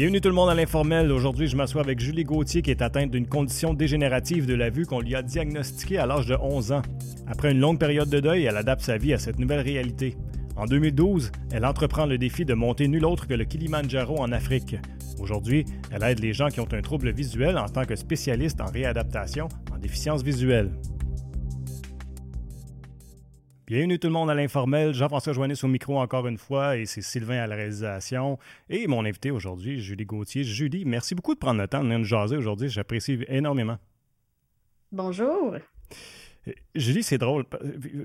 Bienvenue tout le monde à l'informel. Aujourd'hui, je m'assois avec Julie Gauthier qui est atteinte d'une condition dégénérative de la vue qu'on lui a diagnostiquée à l'âge de 11 ans. Après une longue période de deuil, elle adapte sa vie à cette nouvelle réalité. En 2012, elle entreprend le défi de monter nul autre que le Kilimanjaro en Afrique. Aujourd'hui, elle aide les gens qui ont un trouble visuel en tant que spécialiste en réadaptation en déficience visuelle. Bienvenue tout le monde à l'informel. Jean-François Joannis au micro encore une fois et c'est Sylvain à la réalisation. Et mon invité aujourd'hui, Julie Gauthier. Julie, merci beaucoup de prendre le temps de venir nous jaser aujourd'hui. J'apprécie énormément. Bonjour. Julie, c'est drôle.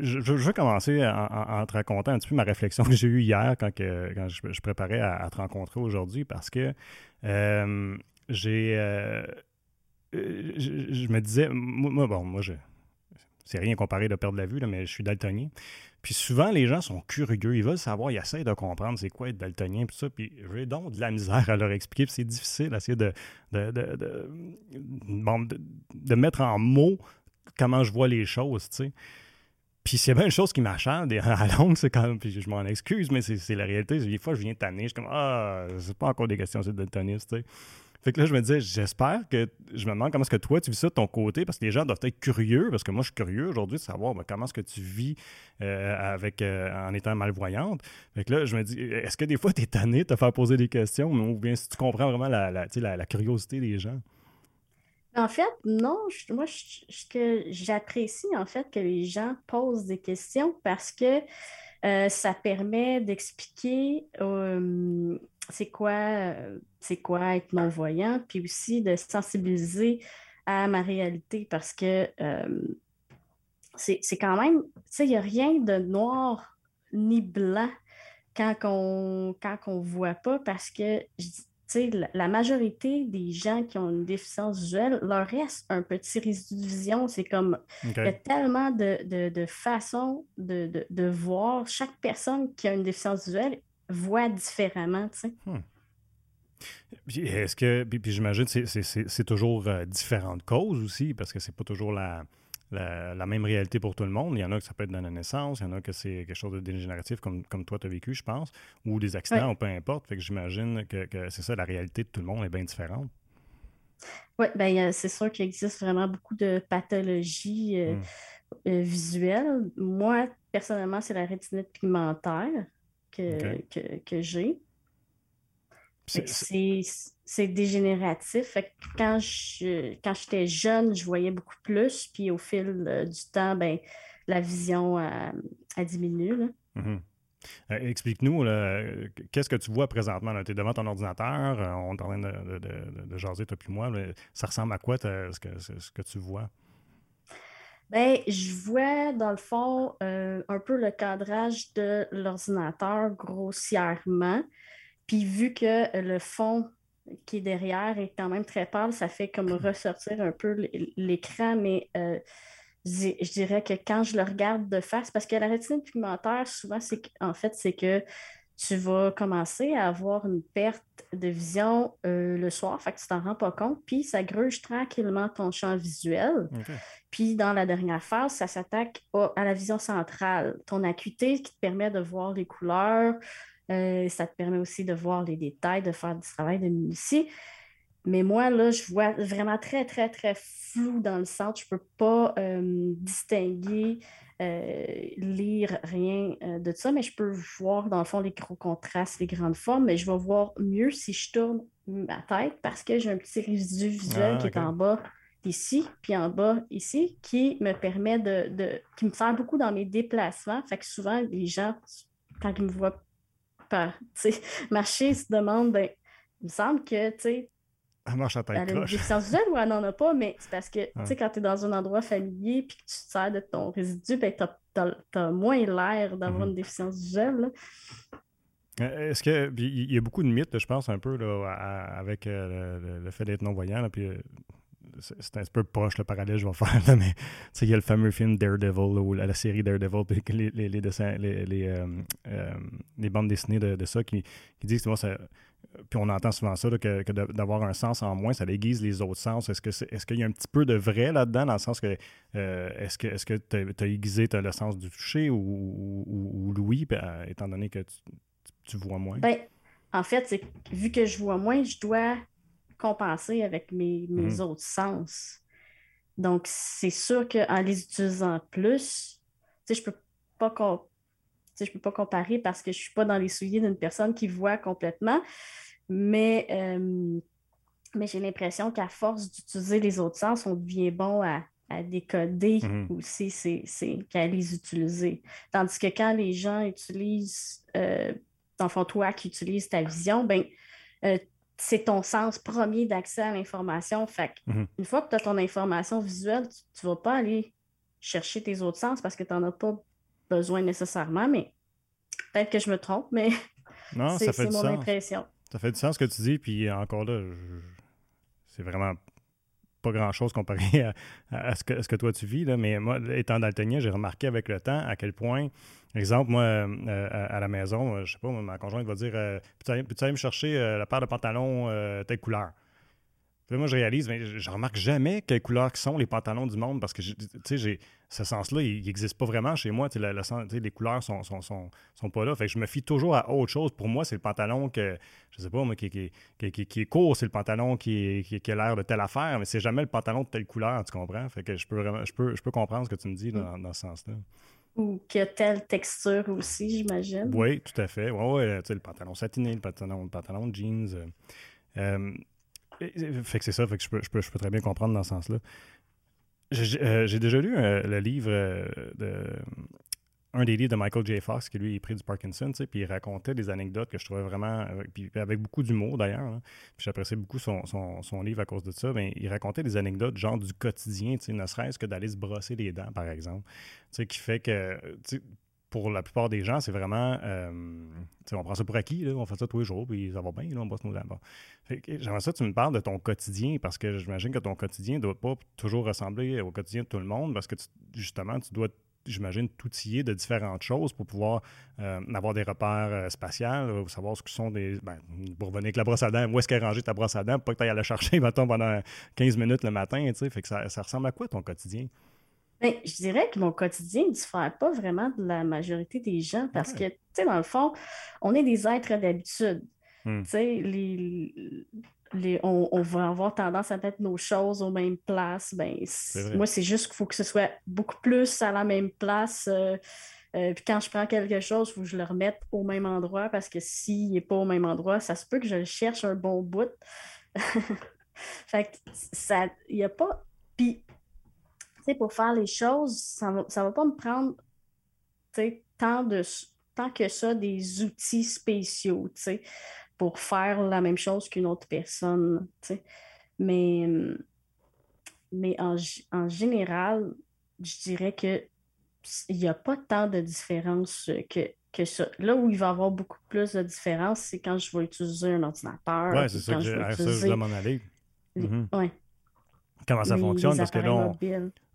Je, veux commencer en, te racontant un petit peu ma réflexion que j'ai eue hier quand, je, préparais à, te rencontrer aujourd'hui parce que euh, j'ai. Euh, je, me disais, moi, bon, moi, je, c'est rien comparé de perdre la vue, mais je suis daltonien. Puis souvent, les gens sont curieux, ils veulent savoir, ils essayent de comprendre c'est quoi être daltonien, puis ça. Puis j'ai donc de la misère à leur expliquer, puis c'est difficile d'essayer de de, de, de, mettre en mots comment je vois les choses, tu sais. Puis c'est bien une chose qui m'acharne à longue, c'est quand puis je m'en excuse, mais c'est la réalité. Des fois, je viens tanner, je suis comme Ah, c'est pas encore des questions, c'est daltoniste, tu sais. Fait que là, je me disais, j'espère que. Je me demande comment est-ce que toi, tu vis ça de ton côté, parce que les gens doivent être curieux, parce que moi, je suis curieux aujourd'hui de savoir ben, comment est-ce que tu vis euh, avec, euh, en étant malvoyante. Fait que là, je me dis, est-ce que des fois, tu es tanné de te faire poser des questions, ou bien si tu comprends vraiment la, la, curiosité des gens? En fait, non. moi, ce que j'apprécie, en fait, que les gens posent des questions parce que euh, ça permet d'expliquer c'est quoi, euh, c'est quoi être non-voyant, puis aussi de sensibiliser à ma réalité parce que euh, c'est quand même, tu sais, il n'y a rien de noir ni blanc quand on quand on voit pas parce que la, la majorité des gens qui ont une déficience visuelle, leur reste un petit résidu de vision. C'est comme, il y a tellement de, façons de, de, voir. Chaque personne qui a une déficience visuelle voit différemment, tu sais. Hmm. Est-ce que, puis, j'imagine que c'est toujours euh, différentes causes aussi, parce que c'est pas toujours la, la, même réalité pour tout le monde. Il y en a que ça peut être dans la naissance, il y en a que c'est quelque chose de dégénératif comme, comme toi tu as vécu, je pense, ou des accidents, ou peu importe. Fait que j'imagine que, c'est ça, la réalité de tout le monde est bien différente. Oui, bien, c'est sûr qu'il existe vraiment beaucoup de pathologies euh, hmm. euh, visuelles. Moi, personnellement, c'est la rétinite pigmentaire que, que, j'ai. C'est dégénératif. quand je quand j'étais jeune, je voyais beaucoup plus, puis au fil euh, du temps, ben, la vision a, diminué. Mm-hmm. Euh, explique-nous, qu'est-ce que tu vois présentement? Tu es devant ton ordinateur, euh, on est en train de, de, de, jaser, toi puis moi. ça ressemble à quoi ce que, ce que tu vois? Ben, je vois dans le fond euh, un peu le cadrage de l'ordinateur grossièrement. Puis vu que le fond qui est derrière est quand même très pâle, ça fait comme ressortir un peu l'écran, mais euh, je dirais que quand je le regarde de face, parce que la rétine pigmentaire, souvent, c'est en fait, c'est que tu vas commencer à avoir une perte de vision euh, le soir, fait que tu t'en rends pas compte, puis ça gruge tranquillement ton champ visuel. Puis dans la dernière phase, ça s'attaque à la vision centrale, ton acuité qui te permet de voir les couleurs, euh, ça te permet aussi de voir les détails, de faire du travail de minutie. Mais moi, là, je vois vraiment très, très, très flou dans le centre. Je ne peux pas euh, distinguer lire rien euh, de ça, mais je peux voir dans le fond les gros contrastes, les grandes formes, mais je vais voir mieux si je tourne ma tête parce que j'ai un petit résidu visuel ah, qui est en bas ici, puis en bas ici, qui me permet de, qui me sert beaucoup dans mes déplacements. Fait que souvent, les gens, quand ils me voient pas, marcher, se demandent, ben, il me semble que, tu sais, elle marche à tête Elle a une déficience visuelle ou elle n'en a pas, mais c'est parce que, tu sais, quand tu es dans un endroit familier puis que tu te sers de ton résidu, ben, tu as, moins l'air d'avoir mhm. une déficience visuelle. Euh, est-ce que. Il y a beaucoup de mythes, je pense, un peu, là, avec euh, le, fait d'être non-voyant. Puis euh, c'est un peu proche le parallèle que je vais faire, mais il y a le fameux film Daredevil ou la, série Daredevil, puis les, les, les, dessins, les, les, bandes dessinées de, de ça qui, qui disent que moi, ça, puis on entend souvent ça, que, d'avoir un sens en moins, ça aiguise les autres sens. Est-ce, que est, qu'il y a un petit peu de vrai là-dedans, dans le sens que euh, est-ce que est-ce que tu as aiguisé le sens du toucher ou, ou, l'ouïe, euh, étant donné que tu, vois moins? Ben, en fait, vu que je vois moins, je dois compenser avec mes, mes Mhm. autres sens. Donc, c'est sûr qu'en les utilisant plus, je peux pas sais, je peux pas comparer parce que je suis pas dans les souliers d'une personne qui voit complètement, mais, euh, mais j'ai l'impression qu'à force d'utiliser les autres sens, on devient bon à, à décoder Mhm. aussi c'est, c'est, qu'à les utiliser. Tandis que quand les gens utilisent, euh, dans le fond, toi qui utilises ta vision, ben, euh, c'est ton sens premier d'accès à l'information. Fait que Mhm. une fois que tu as ton information visuelle, tu ne vas pas aller chercher tes autres sens parce que tu n'en as pas besoin nécessairement, mais peut-être que je me trompe, mais Non, c'est, ça fait c'est mon sens. impression. Ça fait du sens ce que tu dis, puis encore là, je- c'est vraiment pas grand-chose comparé à, à- ce, que, à ce que toi tu vis, là. mais moi, étant daltonien, j'ai remarqué avec le temps à quel point, exemple, moi, euh, à, à la maison, euh, je sais pas, ma conjointe va dire euh, Peux-tu aller, me chercher euh, la paire de pantalons telle couleur Puis là, moi, je réalise, mais je, je remarque jamais quelles couleurs qui sont les pantalons du monde parce que, tu sais, j'ai ce sens-là, il n'existe pas vraiment chez moi. Les couleurs sont, sont, sont, sont pas là. Fait que je me fie toujours à autre chose. Pour moi, c'est le pantalon que, je sais pas, moi, qui, qui, qui, qui- qui est court, c'est le pantalon qui, qui, qui a l'air de telle affaire, mais c'est jamais le pantalon de telle couleur, tu comprends? Fait que je peux vraiment, je peux, je peux comprendre ce que tu me dis dans, dans ce sens-là. Ou qu'il y a telle texture aussi, j'imagine. Oui, tout à fait. Ouais, ouais, tu sais, le pantalon satiné, le pantalon, le pantalon de jeans. euh, euh, fait que c'est ça, fait que je peux, je peux, je peux très bien comprendre dans ce sens-là. J'ai euh, j'ai déjà lu euh, le livre euh, de un des livres de Michael J. Fox, qui lui est pris du Parkinson, puis il racontait des anecdotes que je trouvais vraiment, puis avec beaucoup d'humour d'ailleurs, puis j'appréciais beaucoup son, son, son livre à cause de ça, mais il racontait des anecdotes genre du quotidien, ne serait-ce que d'aller se brosser les dents, par exemple, qui fait que, pour la plupart des gens, c'est vraiment, euh, on prend ça pour acquis, là, on fait ça tous les jours, puis ça va bien, là, on brosse nos dents. J'aimerais ça que tu me parles de ton quotidien, parce que j'imagine que ton quotidien ne doit pas toujours ressembler au quotidien de tout le monde, parce que justement, tu dois j'imagine, t'outiller de différentes choses pour pouvoir euh, avoir des repères euh, spatiaux, euh, savoir ce que sont des. Ben, pour revenir avec la brosse à dents, où est-ce qu'elle est rangée ta brosse à dents, pour pas que tu ailles la chercher, mettons, pendant 15 minutes le matin. Fait que ça ressemble à quoi ton quotidien? Ben, je dirais que mon quotidien ne diffère pas vraiment de la majorité des gens parce Ouais. que, tu sais, dans le fond, on est des êtres d'habitude. Hmm. Tu sais, les, les- on, on va avoir tendance à mettre nos choses aux mêmes places. Ben, moi, c'est juste qu'il faut que ce soit beaucoup plus à la même place. euh, euh, puis quand je prends quelque chose, il faut que je le remette au même endroit parce que s'il n'est pas au même endroit, ça se peut que je le cherche un bon bout. fait que ça, il n'y a pas. Puis, pour faire les choses, ça va, ça va pas me prendre, tant de, tant que ça des outils spéciaux, pour faire la même chose qu'une autre personne. Mais, mais en, en général, je dirais que il n'y a pas tant de différence que, que ça. Là où il va y avoir beaucoup plus de différence, c'est quand je vais utiliser un ordinateur. Puis c'est ça que je vais ça, je voulais m'en aller. ouais, Comment ça les- fonctionne? les Parce que là, on.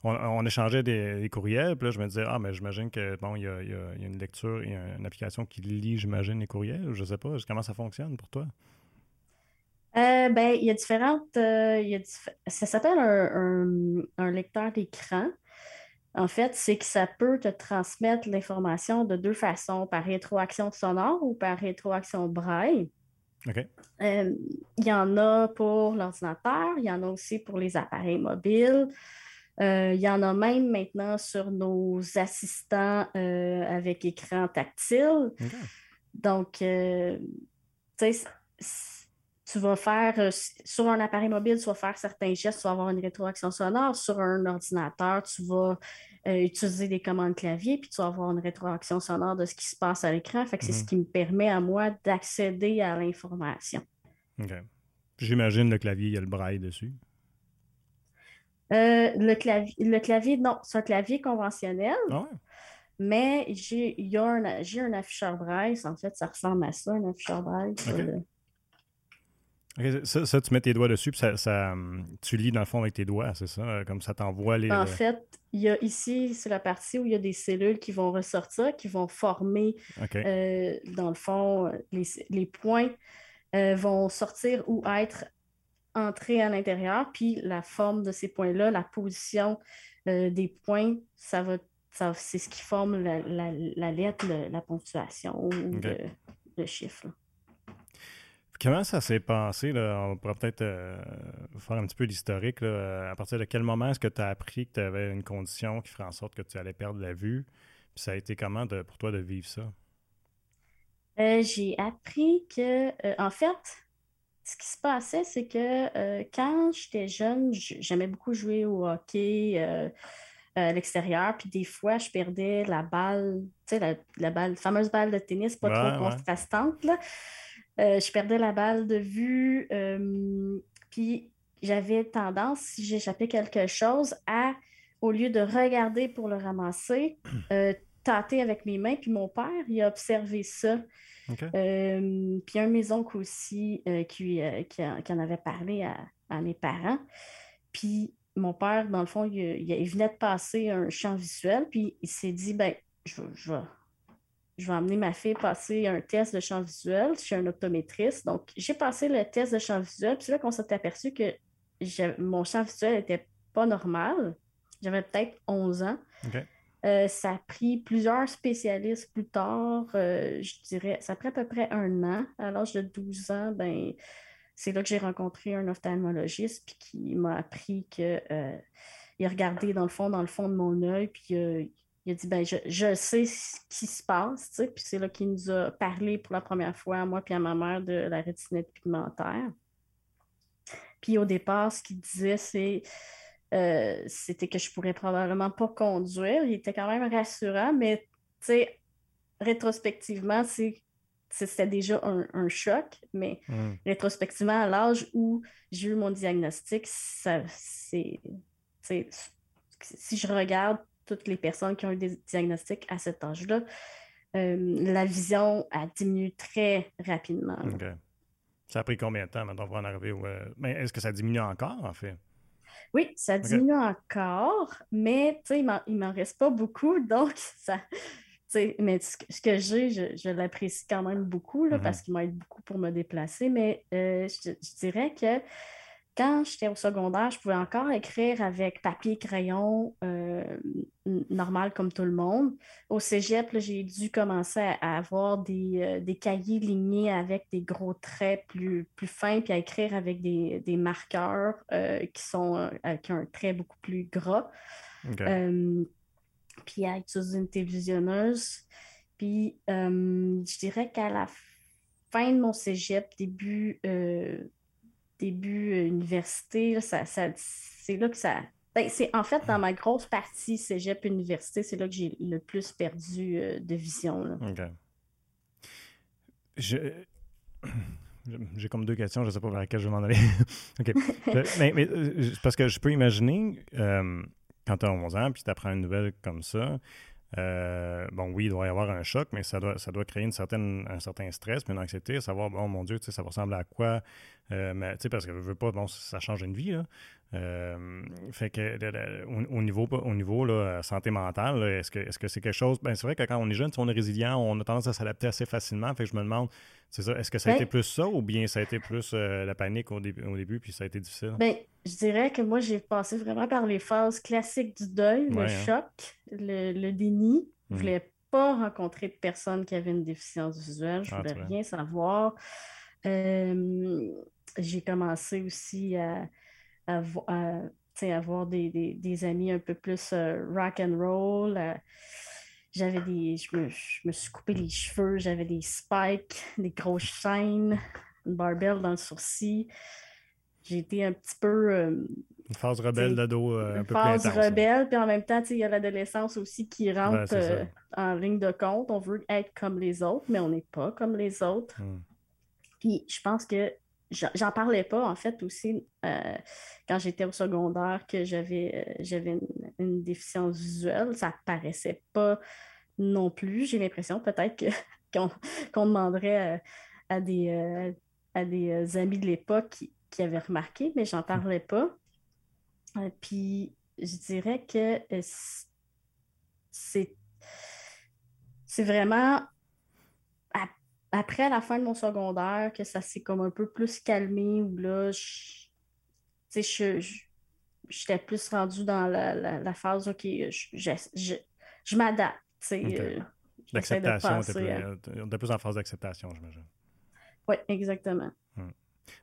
On, on échangeait des, des courriels, puis là, je me disais, ah, mais j'imagine que, bon, il y a, il y a- il y a une lecture, il y a une application qui lit, j'imagine, les courriels, ou je sais pas, comment ça fonctionne pour toi? Euh, ben, il y a différentes. euh, il y a Ça s'appelle un, un- un lecteur d'écran. En fait, c'est que ça peut te transmettre l'information de deux façons, par rétroaction sonore ou par rétroaction braille. OK. Euh, il y en a pour l'ordinateur, il y en a aussi pour les appareils mobiles. Euh, il y en a même maintenant sur nos assistants euh, avec écran tactile. Donc, euh, tu sais, tu vas faire, sur un appareil mobile, tu vas faire certains gestes, tu vas avoir une rétroaction sonore. Sur un ordinateur, tu vas utiliser des commandes clavier, puis tu vas avoir une rétroaction sonore de ce qui se passe à l'écran. Fait que c'est ce Mhm. qui me permet à moi d'accéder à l'information. OK. J'imagine le clavier, il y a le braille dessus. Euh, le clavier, le clavier, non, c'est un clavier conventionnel, Ah mais j'ai un, afficheur braille. En fait, ça ressemble à ça, un afficheur braille. le- ça, ça, tu mets tes doigts dessus, puis ça, ça, tu lis dans le fond avec tes doigts, c'est ça? euh, Comme ça t'envoie les. En le- fait, il y a ici, c'est la partie où il y a des cellules qui vont ressortir, qui vont former, euh, dans le fond, euh, les, les points euh, vont sortir ou être entrés à l'intérieur, puis la forme de ces points-là, la position euh, des points, ça va, ça, c'est ce qui forme la, la- la lettre, le- la ponctuation ou le, le chiffre. là. comment ça s'est passé? Là? On pourrait peut-être euh, faire un petit peu l'historique. À partir de quel moment est-ce que tu as appris que tu avais une condition qui ferait en sorte que tu allais perdre la vue? Puis ça a été comment pour toi de vivre ça? Euh, j'ai appris que, euh, en fait, ce qui se passait, c'est que quand j'étais jeune, j'aimais beaucoup jouer au hockey à l'extérieur, puis des fois, je perdais la balle, tu sais, la, balle, fameuse balle de tennis, pas trop contrastante, là. Euh, je perdais la balle de vue. Euh, puis j'avais tendance, si j'échappais quelque chose, à, au lieu de regarder pour le ramasser, euh, tâter avec mes mains. Puis mon père, il a observé ça. Puis un de mes oncles aussi qui, qui, en avait parlé à, mes parents. Puis mon père, dans le fond, il, venait de passer un champ visuel, puis il s'est dit, ben, je, je, je vais emmener ma fille passer un test de champ visuel. Je suis un optométriste. Donc, j'ai passé le test de champ visuel. Puis c'est là qu'on s'est aperçu que mon champ visuel n'était pas normal. J'avais peut-être 11 ans. Euh, ça a pris plusieurs spécialistes plus tard. Euh, je dirais, ça a pris à peu près un an. À l'âge de 12 ans, ben, c'est là que j'ai rencontré un ophtalmologiste puis qui m'a appris que euh, il a regardé dans le fond, dans le fond de mon œil, puis il a dit ben, je, sais ce qui se passe, puis c'est là qu'il nous a parlé pour la première fois à moi et à ma mère de la rétinite pigmentaire. Puis au départ, ce qu'il disait, c'est euh, c'était que je pourrais probablement pas conduire. Il était quand même rassurant, mais rétrospectivement, c'était déjà un, choc, mais hmm. rétrospectivement, à l'âge où j'ai eu mon diagnostic, ça, c'est, si je regarde toutes les personnes qui ont eu des diagnostics à cet âge-là, euh, la vision a diminué très rapidement. Ça a pris combien de temps maintenant pour en arriver euh, Mais est-ce que ça diminue encore, en fait? Oui, ça diminue encore, mais il ne m'en reste pas beaucoup, donc ça. Mais ce que j'ai, je, l'apprécie quand même beaucoup là, mm-hmm. parce qu'il m'aide beaucoup pour me déplacer. Mais euh, je, dirais que quand j'étais au secondaire, je pouvais encore écrire avec papier crayon euh, normal comme tout le monde. Au cégep, j'ai dû commencer à, avoir euh, des, cahiers lignés avec des gros traits plus, plus fins, puis à écrire avec des, marqueurs euh, qui, sont, qui ont un trait beaucoup plus gras. puis à utiliser une télévisionneuse. Puis je dirais qu'à la fin de mon cégep, début début euh, université, ça, c'est là que ça. Ben, c'est en fait dans ma grosse partie cégep université, c'est là que j'ai le plus perdu euh, de vision. OK. J'ai comme deux questions, je ne sais pas vers laquelle je vais m'en aller. OK. mais, euh, parce que je peux imaginer, quand tu as 11 ans, puis tu apprends une nouvelle comme ça, euh, bon, oui, il doit y avoir un choc, mais ça doit, ça doit créer une certaine, un certain stress, puis une anxiété, savoir, bon, mon Dieu, ça ressemble à quoi? Euh, mais, parce que je veux pas, bon, ça change une vie, là. Euh, fait que au, niveau, au niveau là, santé mentale, est-ce que est-ce que c'est quelque chose. Ben, c'est vrai que quand on est jeune, si on est résilient, on a tendance à s'adapter assez facilement. Fait que je me demande, c'est ça, est-ce que ça a été plus ça ou bien ça a été plus la panique au, début, au début, puis ça a été difficile? Ben, je dirais que moi, j'ai passé vraiment par les phases classiques du deuil, le hein. choc, le, déni. Je ne mhm. voulais pas rencontrer de personnes qui avaient une déficience visuelle. Je ne ah, voulais rien savoir. j'ai commencé aussi à, avoir des, amis un peu plus euh, rock and roll. j'avais des. Je me, je me, suis coupé les cheveux, j'avais des spikes, des grosses chaînes, une barbelle dans le sourcil. J'ai été un petit peu. Euh, une phase rebelle d'ado euh, un peu phase rebelle, puis en même temps, il y a l'adolescence aussi qui rentre euh, en ligne de compte. On veut être comme les autres, mais on n'est pas comme les autres. Hmm. Puis je pense que j'en parlais pas, en fait, aussi quand j'étais au secondaire que j'avais j'avais une, déficience visuelle. Ça paraissait pas non plus. J'ai l'impression peut-être qu'on demanderait à, des, à des amis de l'époque qui qui avait remarqué, mais j'en parlais pas. Euh, puis je dirais que euh, c'est vraiment après la fin de mon secondaire que ça s'est comme un peu plus calmé où là je j'étais plus rendue dans la, phase OK, je, je, m'adapte. Euh, L'acceptation, de, plus en phase d'acceptation, j'imagine. Oui, exactement.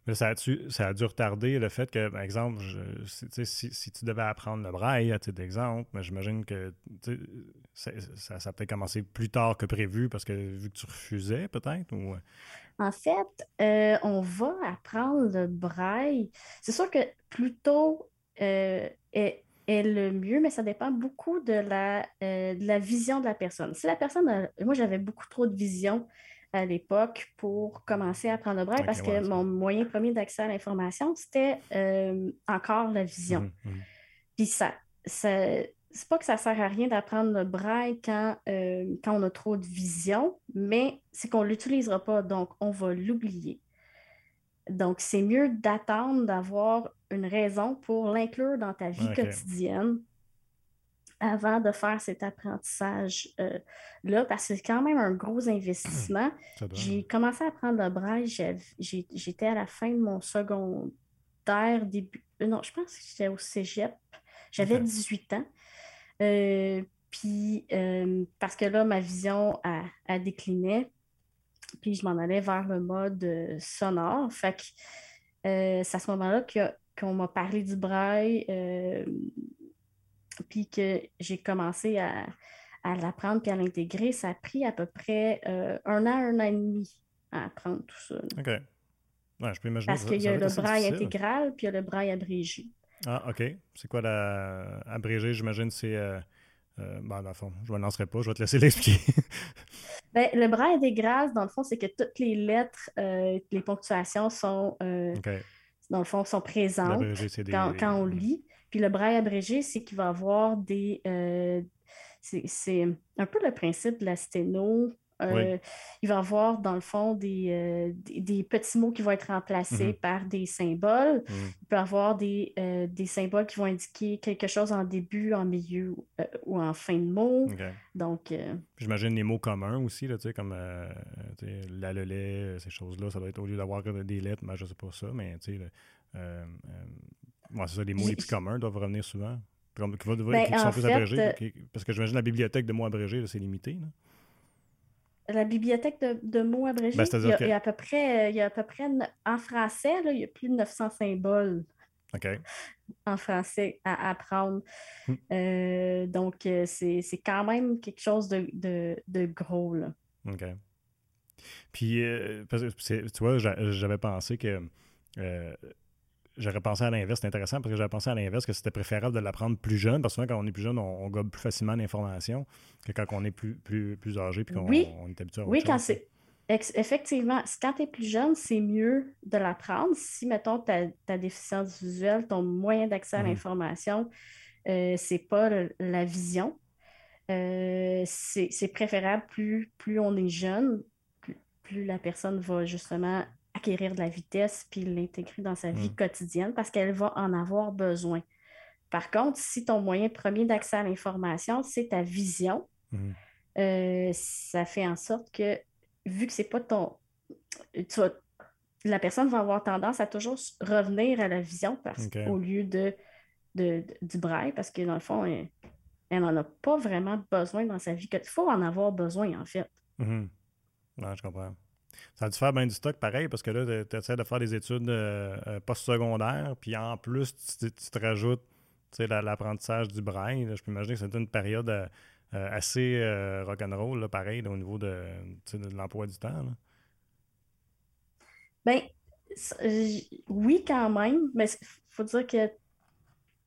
Mais ça a, a dû retarder le fait que, par exemple, si, tu devais apprendre le braille, à titre d'exemple, mais j'imagine que ça, a peut-être commencé plus tard que prévu parce que vu que tu refusais, peut-être? Ou... Euh? En fait, euh, on va apprendre le braille. C'est sûr que plus tôt euh, est, le mieux, mais ça dépend beaucoup de la, de la vision de la personne. Si la personne, moi j'avais beaucoup trop de vision, à l'époque pour commencer à apprendre le braille parce que mon moyen premier d'accès à l'information, c'était euh, encore la vision. Mmh, mmh. Puis ça, c'est pas que ça sert à rien d'apprendre le braille quand, euh, quand on a trop de vision, mais c'est qu'on ne l'utilisera pas, donc on va l'oublier. Donc, c'est mieux d'attendre d'avoir une raison pour l'inclure dans ta vie quotidienne avant de faire cet apprentissage-là, euh, parce que c'est quand même un gros investissement. J'ai commencé à apprendre le braille, j'étais à la fin de mon secondaire, début. Euh, non, je pense que j'étais au cégep. J'avais 18 ans. Euh, puis, parce que là, ma vision a, décliné, puis je m'en allais vers le mode sonore. Fait que c'est à ce moment-là qu'on m'a parlé du braille puis que j'ai commencé à, l'apprendre puis à l'intégrer, ça a pris à peu près euh, un an, un an et demi à apprendre tout ça. OK. je peux imaginer Parce qu'il y a le braille intégral puis il y a le braille abrégé. Ah, OK. C'est quoi la abrégé? J'imagine c'est. Euh, euh, bon, dans le fond, je ne me lancerai pas, je vais te laisser l'expliquer. ben, le braille intégral, dans le fond, c'est que toutes les lettres, les ponctuations sont, dans le fond, sont présentes quand, on lit. Puis le braille abrégé, c'est qu'il va avoir des. Euh, c'est un peu le principe de la sténo. Euh, il va avoir, dans le fond, des, euh, des, petits mots qui vont être remplacés mm-hmm. par des symboles. Mm. Il peut avoir des, des, symboles qui vont indiquer quelque chose en début, en milieu ou en fin de mot. Donc. J'imagine les mots communs aussi, là, comme la, le lait, ces choses-là. Ça doit être au lieu d'avoir des lettres, mais je ne sais pas ça, mais tu sais c'est ça, les mots les plus communs doivent revenir souvent. Qui, ben, sont plus abrégés. Euh, parce que j'imagine la bibliothèque de mots abrégés, c'est limité. La bibliothèque de, mots abrégés, ben, il, y a, à peu près, il y a à peu près, en français, il y a plus de 900 symboles. En français à apprendre. Hmm. Euh, donc, euh, c'est quand même quelque chose de, gros. Là. OK. Puis, tu vois, j'avais pensé que j'aurais pensé à l'inverse, c'est intéressant parce que j'avais pensé à l'inverse que c'était préférable de l'apprendre plus jeune, parce que souvent, quand on est plus jeune, on, gobe plus facilement l'information que quand on est plus, plus, plus âgé puis qu'on oui. on est habitué à Oui, quand c'est. Effectivement, quand tu es plus jeune, c'est mieux de l'apprendre. Si, mettons, ta, déficience visuelle, ton moyen d'accès à mhm. l'information, euh, c'est pas la vision, euh, c'est préférable plus, plus on est jeune, plus la personne va justement acquérir de la vitesse puis l'intégrer dans sa vie mm. quotidienne parce qu'elle va en avoir besoin. Par contre, si ton moyen premier d'accès à l'information, c'est ta vision, mm. euh, ça fait en sorte que, vu que c'est pas ton. la personne va avoir tendance à toujours revenir à la vision parce, au lieu de, de, du braille, parce que dans le fond, elle n'en a pas vraiment besoin dans sa vie. Il faut en avoir besoin, en fait. Mm-hmm. je comprends. Ça a dû faire bien du stock pareil parce que là, tu essaies de faire des études euh, euh, postsecondaires, puis en plus, tu, te rajoutes l'apprentissage du braille. je peux imaginer que c'était une période euh, assez rock'n'roll, pareil, au niveau de, l'emploi du temps. Ben, oui, quand même, mais il faut dire que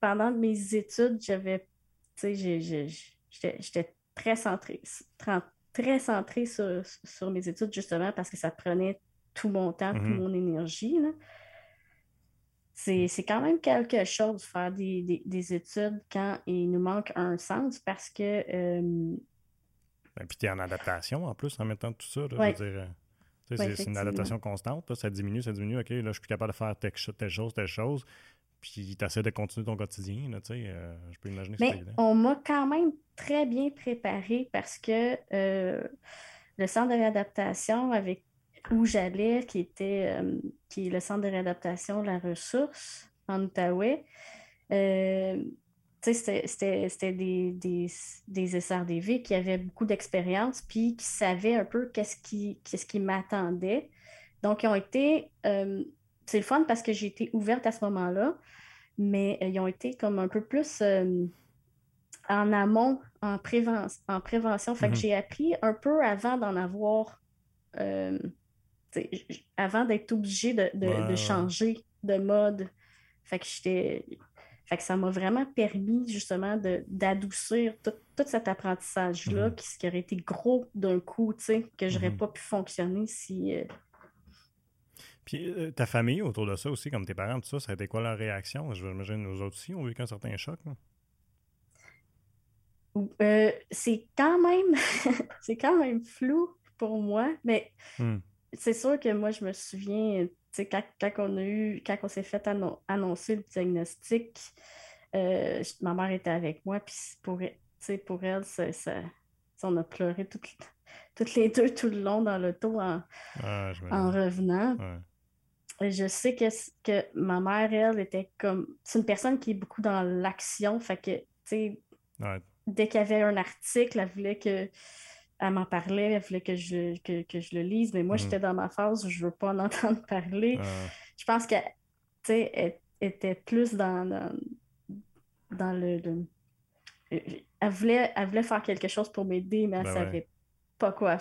pendant mes études, j'avais, j'étais très centré, très centré sur, mes études, justement, parce que ça prenait tout mon temps, toute mhm. mon énergie. C'est quand même quelque chose, faire des, études quand il nous manque un sens, parce que... Euh... Ben, puis tu es en adaptation, en plus, en mettant tout ça. Euh, c'est une adaptation constante. ça diminue, ça diminue. OK, là, je suis plus capable de faire telle, telle chose, telle chose puis tu essaies de continuer ton quotidien, là, tu sais, euh, je peux imaginer que On m'a quand même très bien préparé parce que euh, le centre de réadaptation avec où j'allais, qui était euh, qui est le centre de réadaptation de la ressource en Outaouais, c'était des, des, des, SRDV qui avaient beaucoup d'expérience puis qui savaient un peu qu'est-ce qui, qu'est-ce qui m'attendait. Donc, ils ont été. Euh, c'est le fun parce que j'ai été ouverte à ce moment-là, mais ils ont été comme un peu plus en amont, en, en prévention. Fait que mhm. j'ai appris un peu avant d'en avoir. avant d'être obligée de, changer de mode. Fait que j'étais. Fait que ça m'a vraiment permis justement d'adoucir tout, cet apprentissage-là mhm. qui, aurait été gros d'un coup, tu sais, que j'aurais mhm. pas pu fonctionner si. Puis euh, ta famille autour de ça aussi, comme tes parents, tout ça, ça a été quoi leur réaction? Je m'imagine nous autres aussi ont vécu un certain choc. Euh, c'est quand même c'est quand même flou pour moi, mais hmm. c'est sûr que moi je me souviens quand, quand, on a eu, quand on s'est fait annoncer le diagnostic, euh, ma mère était avec moi, puis pour, pour elle, ça, on a pleuré toutes, les deux tout le long dans l'auto en, ah, en revenant. Je sais que, que ma mère, elle, était comme. C'est une personne qui est beaucoup dans l'action. Fait que, tu sais, dès qu'il y avait un article, elle voulait que elle m'en parlait, elle voulait que je, que, je le lise, mais moi, mm. j'étais dans ma phase où je ne veux pas en entendre parler. Ah. Je pense qu'elle était plus dans, dans, le, Elle, voulait, elle voulait faire quelque chose pour m'aider, mais elle ne ben savait pas, quoi,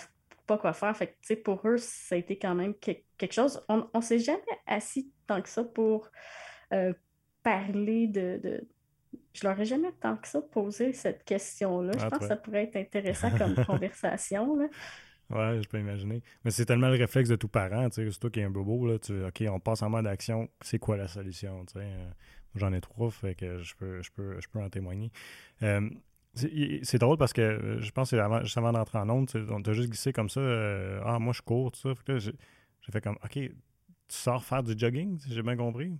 pas quoi faire. Fait que, pour eux, ça a été quand même quelque chose. On ne s'est jamais assis tant que ça pour euh, parler de je leur ai jamais tant que ça posé cette question-là. je ah, pense que ça pourrait être intéressant comme conversation. Là. Ouais, je peux imaginer. Mais c'est tellement le réflexe de tout parent, tu sais, surtout qu'il y a un bobo, là, tu OK, on passe en mode action, c'est quoi la solution, tu sais. Euh, j'en ai trois, fait que je peux, je peux, je peux en témoigner. Euh, c'est drôle parce que euh, je pense que avant, juste avant d'entrer en onde, on t'a juste glissé comme ça, ah, moi je cours, tout ça. j'ai fait comme, OK, tu sors faire du jogging, j'ai bien compris.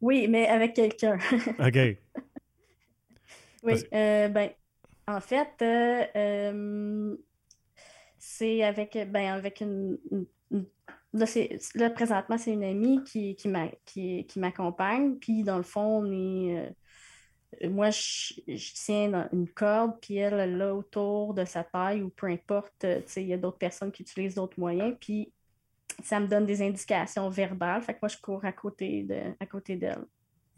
Oui, mais avec quelqu'un. OK. oui, euh, ben, en fait, euh, euh, c'est avec, ben, avec une. là, présentement, c'est une amie qui, qui, qui, m'accompagne. Puis, dans le fond, on est. moi, je, tiens une corde, puis elle, elle là autour de sa taille, ou peu importe, il y a d'autres personnes qui utilisent d'autres moyens. Puis, ça me donne des indications verbales. Fait que moi, je cours à côté de, à côté d'elle.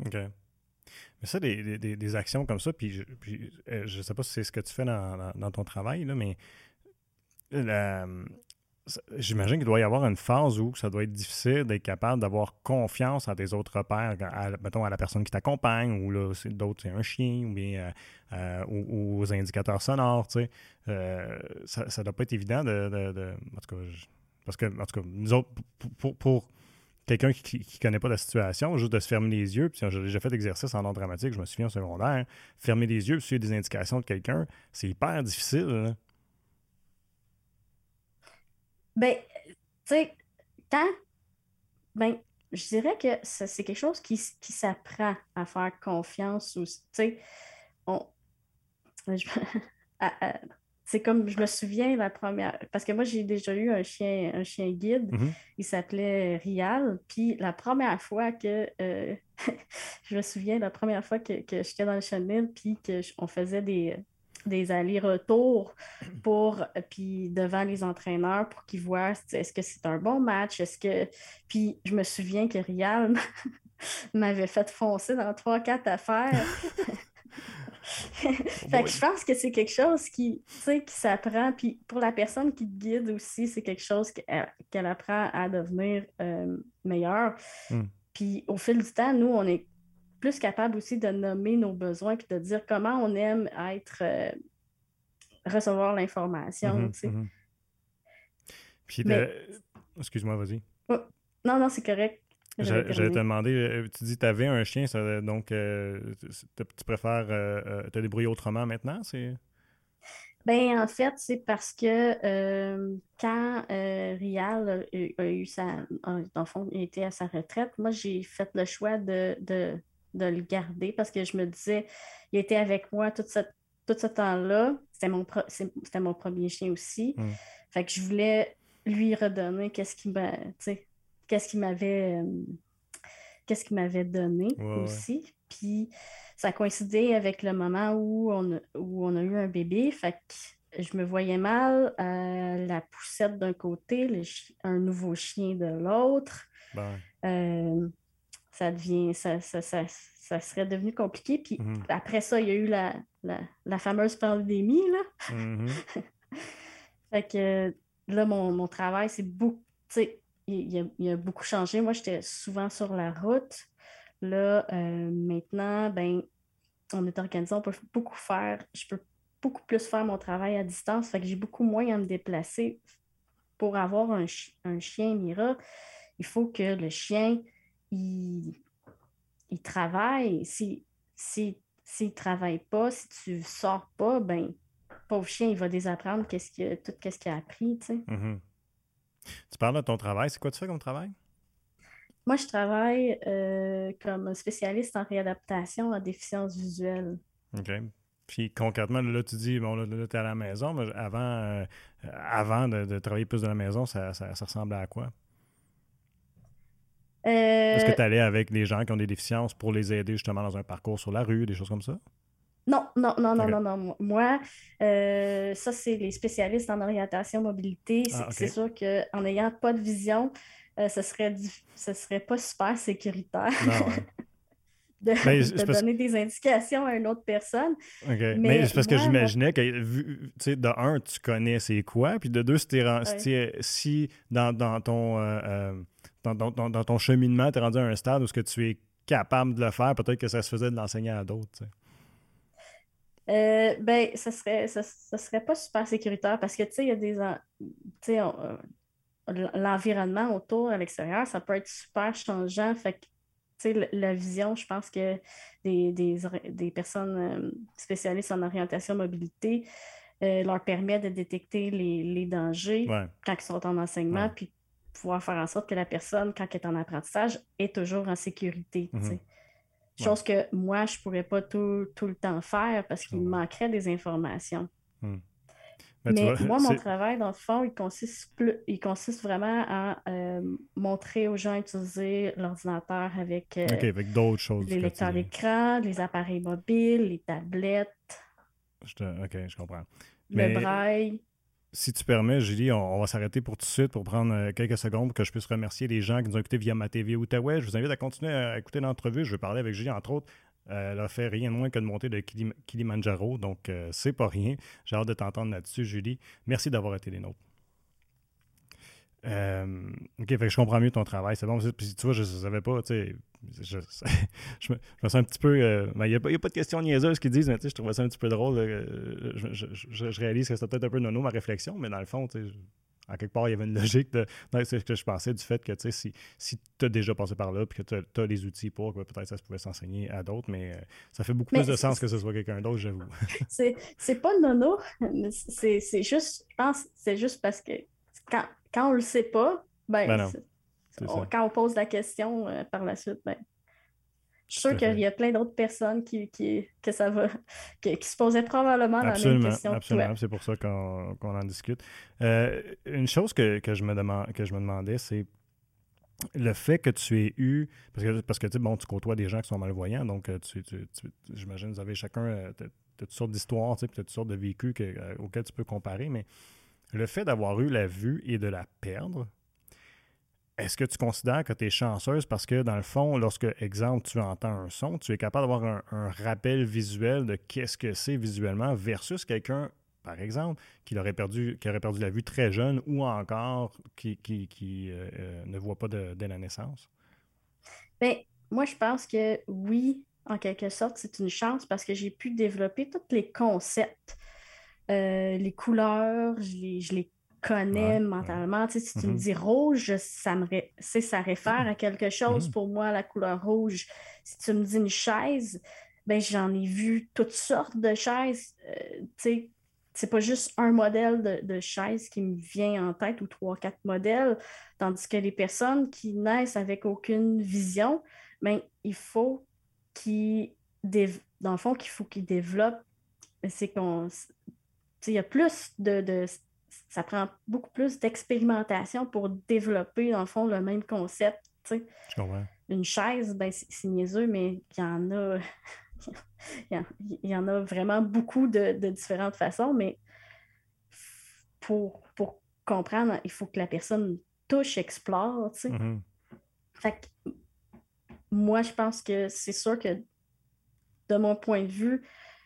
OK. Mais ça, des, des, des, actions comme ça, puis je, puis, euh, sais pas si c'est ce que tu fais dans, dans, ton travail, là, mais j'imagine qu'il doit y avoir une phase où ça doit être difficile d'être capable d'avoir confiance en tes autres repères, à, mettons à la personne qui t'accompagne, ou là, c'est d'autres, c'est un chien, ou bien euh, euh, aux indicateurs sonores, tu sais. ça, ça doit pas être évident de, de, en tout cas, parce que, en tout cas, nous autres, pour, quelqu'un qui ne connaît pas la situation, juste de se fermer les yeux, puis j'ai déjà fait l'exercice en ordre dramatique, je me souviens en secondaire, fermer les yeux, suivre des indications de quelqu'un, c'est hyper difficile. Ben, tu sais, quand. Ben, je dirais que c'est quelque chose qui, qui s'apprend à faire confiance. Tu sais, on. c'est comme, je me souviens la première, parce que moi, j'ai déjà eu un chien, un chien guide, mm-hmm. il s'appelait Rial, puis la première fois que, euh, je me souviens, la première fois que, que j'étais dans le chenil, puis qu'on faisait des, des allers-retours pour, puis devant les entraîneurs pour qu'ils voient est-ce que c'est un bon match, est-ce que, puis je me souviens que Rial m'avait fait foncer dans trois, quatre affaires. fait que je pense que c'est quelque chose qui, qui s'apprend. Puis pour la personne qui te guide aussi, c'est quelque chose qu'elle apprend à devenir euh, meilleure. Hmm. Puis au fil du temps, nous, on est plus capable aussi de nommer nos besoins puis de dire comment on aime être euh, recevoir l'information. Mhm, mhm. Puis Excuse-moi, vas-y. Oh, non, non, c'est correct. J'allais te demander, euh, tu dis que tu avais un chien, donc euh, tu préfères euh, te débrouiller autrement maintenant? Ben, en fait, c'est parce que quand Rial a, eu sa. Dans le fond, il était à sa retraite, moi, j'ai fait le choix de, le garder parce que je me disais, il était avec moi tout, tout ce temps-là. C'était mon, c'était mon premier chien aussi. Mmh. Fait que je voulais lui redonner qu'est-ce qui m'a qu'est-ce qu'il m'avait euh, qu'est-ce m'avait donné aussi. Puis ça a coïncidé avec le moment où on a, où on a eu un bébé. Fait je me voyais mal, euh, la poussette d'un côté, un nouveau chien de l'autre. Euh, ça devient, ça, serait devenu compliqué. Puis mhm. après ça, il y a eu la, fameuse pandémie. Là. Mhm. fait que là, mon, travail, c'est beaucoup, il, il, a beaucoup changé. Moi, j'étais souvent sur la route. Là, euh, maintenant, ben, on est organisé, on peut beaucoup faire, je peux beaucoup plus faire mon travail à distance, fait que j'ai beaucoup moins à me déplacer. Pour avoir un, chien Mira, il faut que le chien, il, travaille. Si, si, s'il ne travaille pas, si tu ne sors pas, ben, pauvre chien, il va désapprendre que, tout ce qu'il a appris. Tu, sais. Mm-hmm. tu parles de ton travail. C'est quoi tu fais comme travail? Moi, je travaille euh, comme spécialiste en réadaptation à déficience visuelle. OK. Puis concrètement, là, tu dis, bon, là, tu es à la maison, mais avant, euh, avant de, travailler plus de la maison, ça, ça, ressemblait à quoi? Est-ce que euh, tu allais avec des gens qui ont des déficiences pour les aider justement dans un parcours sur la rue, des choses comme ça? Non, non, non, non, non, non. Moi, euh, ça, c'est les spécialistes en orientation mobilité. C'est ah, sûr qu'en n'ayant pas de vision, ce serait, ce serait pas super sécuritaire. Non, de, donner des indications à une autre personne. Mais, c'est parce que j'imaginais que, tu sais, de un, tu connais c'est quoi, puis de deux, si, si dans, dans, ton, euh, euh, dans, ton cheminement, tu es rendu à un stade où ce que tu es capable de le faire, peut-être que ça se faisait de l'enseigner à d'autres. Euh, ben, ça serait, ça, serait pas super sécuritaire parce que, tu sais, il y a des... Tu sais, l'environnement autour à l'extérieur, ça peut être super changeant. Fait que la vision, je pense que des, personnes euh, spécialistes en orientation mobilité euh, leur permet de détecter les, dangers quand ils sont en enseignement, puis pouvoir faire en sorte que la personne, quand elle est en apprentissage, est toujours en sécurité. Mm-hmm. Chose que moi, je ne pourrais pas tout, le temps faire parce qu'il me manquerait des informations. Mm. Mais, moi, mon travail, dans le fond, il consiste, plus, il consiste vraiment à euh, montrer aux gens à utiliser l'ordinateur avec, euh, avec d'autres choses. Les lecteurs d'écran, les appareils mobiles, les tablettes. OK, je comprends. Le braille. Si tu permets, Julie, on, va s'arrêter pour tout de suite pour prendre euh, quelques secondes pour que je puisse remercier les gens qui nous ont écoutés via ma TV Outaouais. Je vous invite à continuer à écouter l'entrevue. Je vais parler avec Julie, entre autres, elle a fait rien de moins que de monter de Kilimanjaro, donc euh, c'est pas rien. J'ai hâte de t'entendre là-dessus, Julie. Merci d'avoir été les nôtres. Euh, ok, fait que je comprends mieux ton travail. C'est bon. Puis, tu vois, je ne savais pas, tu sais, je, je, me, sens un petit peu. Euh, ben, il n'y a, a, pas de questions niaiseuses qui disent, mais tu sais, je trouvais ça un petit peu drôle. je, réalise que c'était peut-être un peu nono ma réflexion, mais dans le fond, tu sais, en quelque part, il y avait une logique de. C'est ce que je pensais du fait que si, si tu as déjà passé par là et que tu as, les outils pour, peut-être ça se pouvait s'enseigner à d'autres, mais euh, ça fait beaucoup plus de sens que ce soit quelqu'un d'autre, j'avoue. c'est pas nono, c'est juste, je pense, c'est juste parce que quand, quand on le sait pas, ben, ben quand on pose la question euh, par la suite, ben, je suis sûr qu'il y a plein d'autres personnes qui, que ça va, qui, se posaient probablement la même question. Absolument, c'est pour ça qu'on en discute. Euh, une chose que, je me que je me demandais, c'est le fait que tu aies eu, parce que, parce que tu, bon, tu côtoies des gens qui sont malvoyants, donc euh, tu, j'imagine que vous avez chacun toutes sortes d'histoires, tu toutes sortes de vécus auxquels tu peux comparer, mais le fait d'avoir eu la vue et de la perdre, est-ce que tu considères que tu es chanceuse? Parce que, dans le fond, lorsque, exemple, tu entends un son, tu es capable d'avoir un, rappel visuel de qu'est-ce que c'est visuellement versus quelqu'un, par exemple, qui aurait perdu, la vue très jeune ou encore qui, qui, euh, euh, ne voit pas dès la naissance? Bien, moi, je pense que oui, en quelque sorte, c'est une chance parce que j'ai pu développer tous les concepts, euh, les couleurs, je les, je les connais mentalement. si tu me mm-hmm. dis rouge, ça, me ça réfère à quelque chose mm-hmm. pour moi, la couleur rouge. Si tu me dis une chaise, ben, j'en ai vu toutes sortes de chaises. Euh, sais, c'est pas juste un modèle de, chaise qui me vient en tête ou trois, quatre modèles, tandis que les personnes qui naissent avec aucune vision, ben, il faut qu'ils, dans le fond, qu'il faut qu'ils développent, c'est qu'on, il y a plus de, de ça prend beaucoup plus d'expérimentation pour développer, dans le fond, le même concept. Une chaise, ben, c'est niaiseux, mais il y en a. il y en a vraiment beaucoup de, différentes façons, mais pour, pour comprendre, il faut que la personne touche, explore, tu sais. Mhm. Fait que moi, je pense que c'est sûr que de mon point de vue,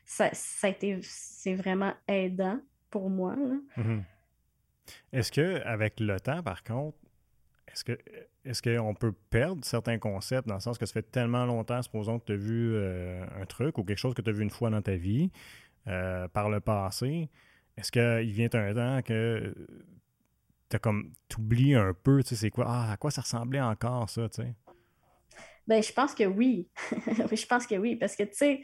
ça, ça a été, c'est vraiment aidant pour moi. Mhm. Est-ce que avec le temps, par contre, est-ce que est-ce qu'on peut perdre certains concepts dans le sens que ça fait tellement longtemps, supposons que tu as vu euh, un truc ou quelque chose que tu as vu une fois dans ta vie euh, par le passé, est-ce qu'il vient un temps que tu comme t'oublies un peu, tu sais, c'est quoi, ah, à quoi ça ressemblait encore ça, tu sais? Ben, je pense que oui. Oui, je pense que oui, parce que, tu sais,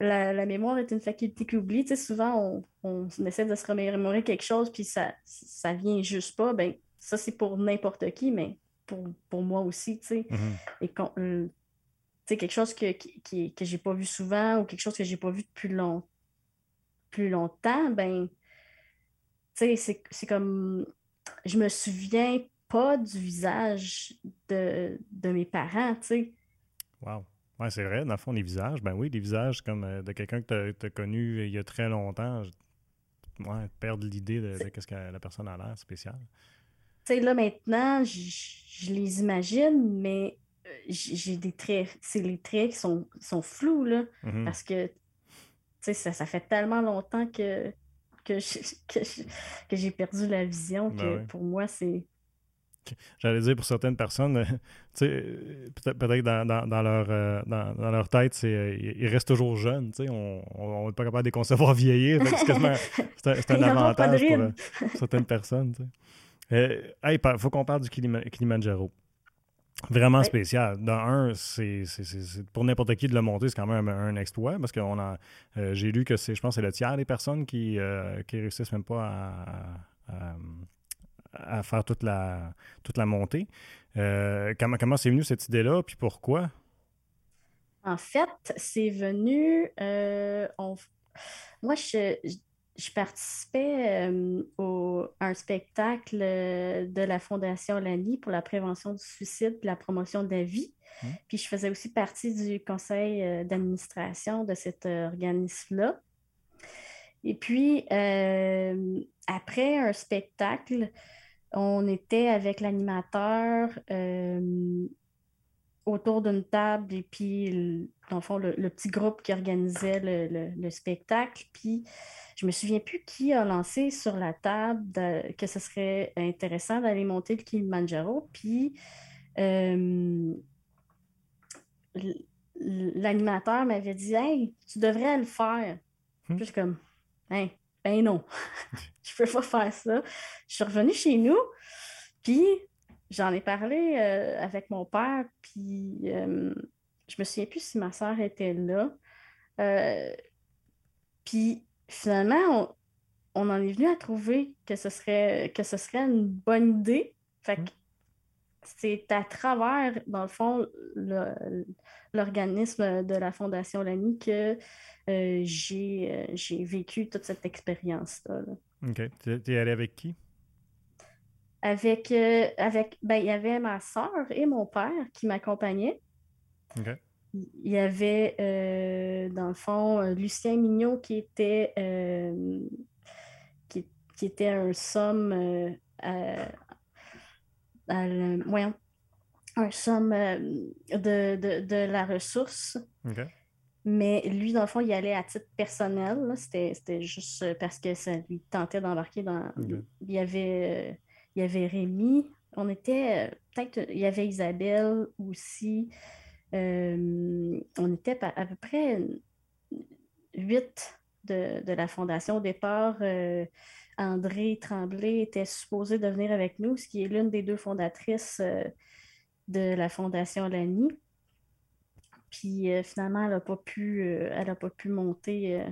la, la mémoire est une faculté qui oublie. Tu sais, souvent, on, on essaie de se remémorer quelque chose, puis ça, ça vient juste pas. Ben, ça, c'est pour n'importe qui, mais pour, pour moi aussi, tu sais. Mhm. Et quand, euh, tu sais, quelque chose que, qui, qui- que j'ai pas vu souvent ou quelque chose que j'ai pas vu depuis long, plus longtemps, ben, tu sais, c'est c'est comme, je me souviens pas du visage de, de mes parents, tu sais. Wow. Ouais, c'est vrai, dans le fond, les visages, ben oui, des visages comme euh, de quelqu'un que tu as, connu il y a très longtemps, je- ouais, perdre l'idée de, de qu'est-ce que la personne a l'air spécial. Tu sais, là, maintenant, je, les imagine, mais euh, j'ai des traits, c'est les traits qui sont, sont flous, là, Mhm. parce que, tu sais, ça, ça fait tellement longtemps que, que j'ai perdu la vision Ben que oui. pour moi, c'est... J'allais dire pour certaines personnes, euh, euh, peut-être peut-être dans, dans, dans leur, euh, dans, dans leur tête, c'est, ils restent toujours jeunes. On n'est pas capable de les concevoir vieillir. C'est un, un avantage pour, euh, certaines personnes. hey, il faut qu'on parle du Kilima- Kilimanjaro. Vraiment spécial. Dans un, c'est pour n'importe qui de le monter, c'est quand même un, un exploit parce que euh, j'ai lu que c'est, je pense, c'est le tiers des personnes qui, euh, qui réussissent même pas à, à- à faire toute la, toute la montée. Euh, comment comment c'est venu cette idée-là, puis pourquoi? En fait, c'est venu. euh, on- Moi, je, je- participais euh, au- à un spectacle de la Fondation Lani pour la prévention du suicide et la promotion de la vie. Mhm. Puis je faisais aussi partie du conseil d'administration de cet organisme-là. Et puis, euh, après un spectacle, on était avec l'animateur. euh, autour d'une table et puis, dans le fond, le, le petit groupe qui organisait le, le- le spectacle. Puis, je me souviens plus qui a lancé sur la table de- que ce serait intéressant d'aller monter le Kilimanjaro. Puis, euh, l'animateur m'avait dit Hey, tu devrais le faire. Puis, je suis comme Hein, ben non, je peux pas faire ça. Je suis revenue chez nous, puis j'en ai parlé euh, avec mon père, puis euh, je me souviens plus si ma soeur était là. Euh, puis finalement, on, on en est venu à trouver que ce serait, que ce serait une bonne idée. Fait que Mm. C'est à travers, dans le fond, l'organisme de la Fondation Lamy que euh, j'ai euh, j'ai vécu toute cette expérience-là. là. OK. Tu es allé avec qui? Avec, euh, avec ben, il y avait ma soeur et mon père qui m'accompagnaient. OK. Il y avait, euh, dans le fond, Lucien Mignot qui était, qui, qui était un somme, le- voyons, un somme euh, de, de, de la ressource. Mais lui, dans le fond, il allait à titre personnel. C'était, juste euh, parce que ça lui tentait d'embarquer dans. Il y avait, euh, il y avait Rémi. On était euh, peut-être. Il y avait Isabelle aussi. Euh, on était à peu près huit de, de la fondation. Au départ, euh, André Tremblay était supposé de venir avec nous, ce qui est l'une des deux fondatrices euh, de la fondation Lani. Puis euh, finalement, elle n'a pas pu, euh, elle a pas pu monter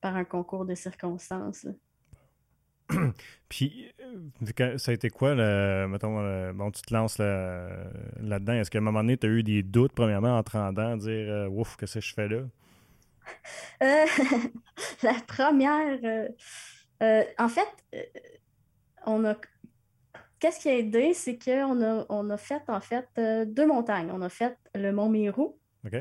par un concours de circonstances. Puis, ça a été quoi, le, mettons, le- bon, tu te lances là- là-dedans. Est-ce qu'à un moment donné, tu as eu des doutes, premièrement, en te rendant, dire, ouf, qu'est-ce que je fais là? Euh, la première, euh, euh, en fait, euh, on a. Qu'est-ce qui a aidé, c'est qu'on a, on a fait en fait euh, deux montagnes. On a fait le Mont Meru, OK?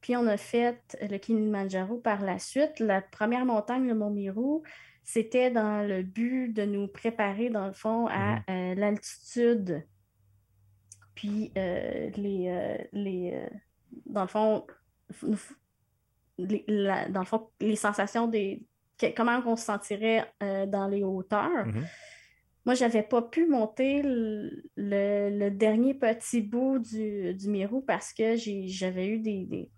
puis on a fait le Kilimanjaro par la suite. La première montagne, le Mont Meru, c'était dans le but de nous préparer, dans le fond, à mm-hmm. l'altitude. Puis, les, les dans le fond, les, dans le fond, les sensations des. Comment on se sentirait dans les hauteurs. Mm-hmm. Moi, je n'avais pas pu monter le, dernier petit bout du, du Mirou parce que j'avais eu des.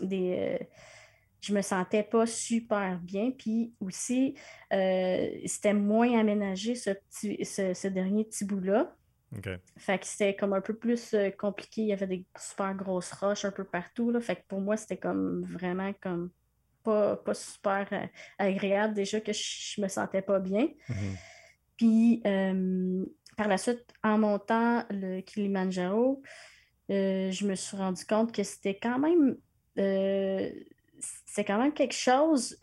des, euh, je me sentais pas super bien. Puis aussi, euh, c'était moins aménagé ce, petit, ce, dernier petit bout-là. Fait que c'était comme un peu plus euh, compliqué. Il y avait des super grosses roches un peu partout. Là. Fait que pour moi, c'était comme vraiment comme pas, pas super agréable déjà que je, me sentais pas bien. Mm-hmm. Puis euh, par la suite, en montant le Kilimanjaro, euh, je me suis rendu compte que c'était quand même euh, c'est quand même quelque chose.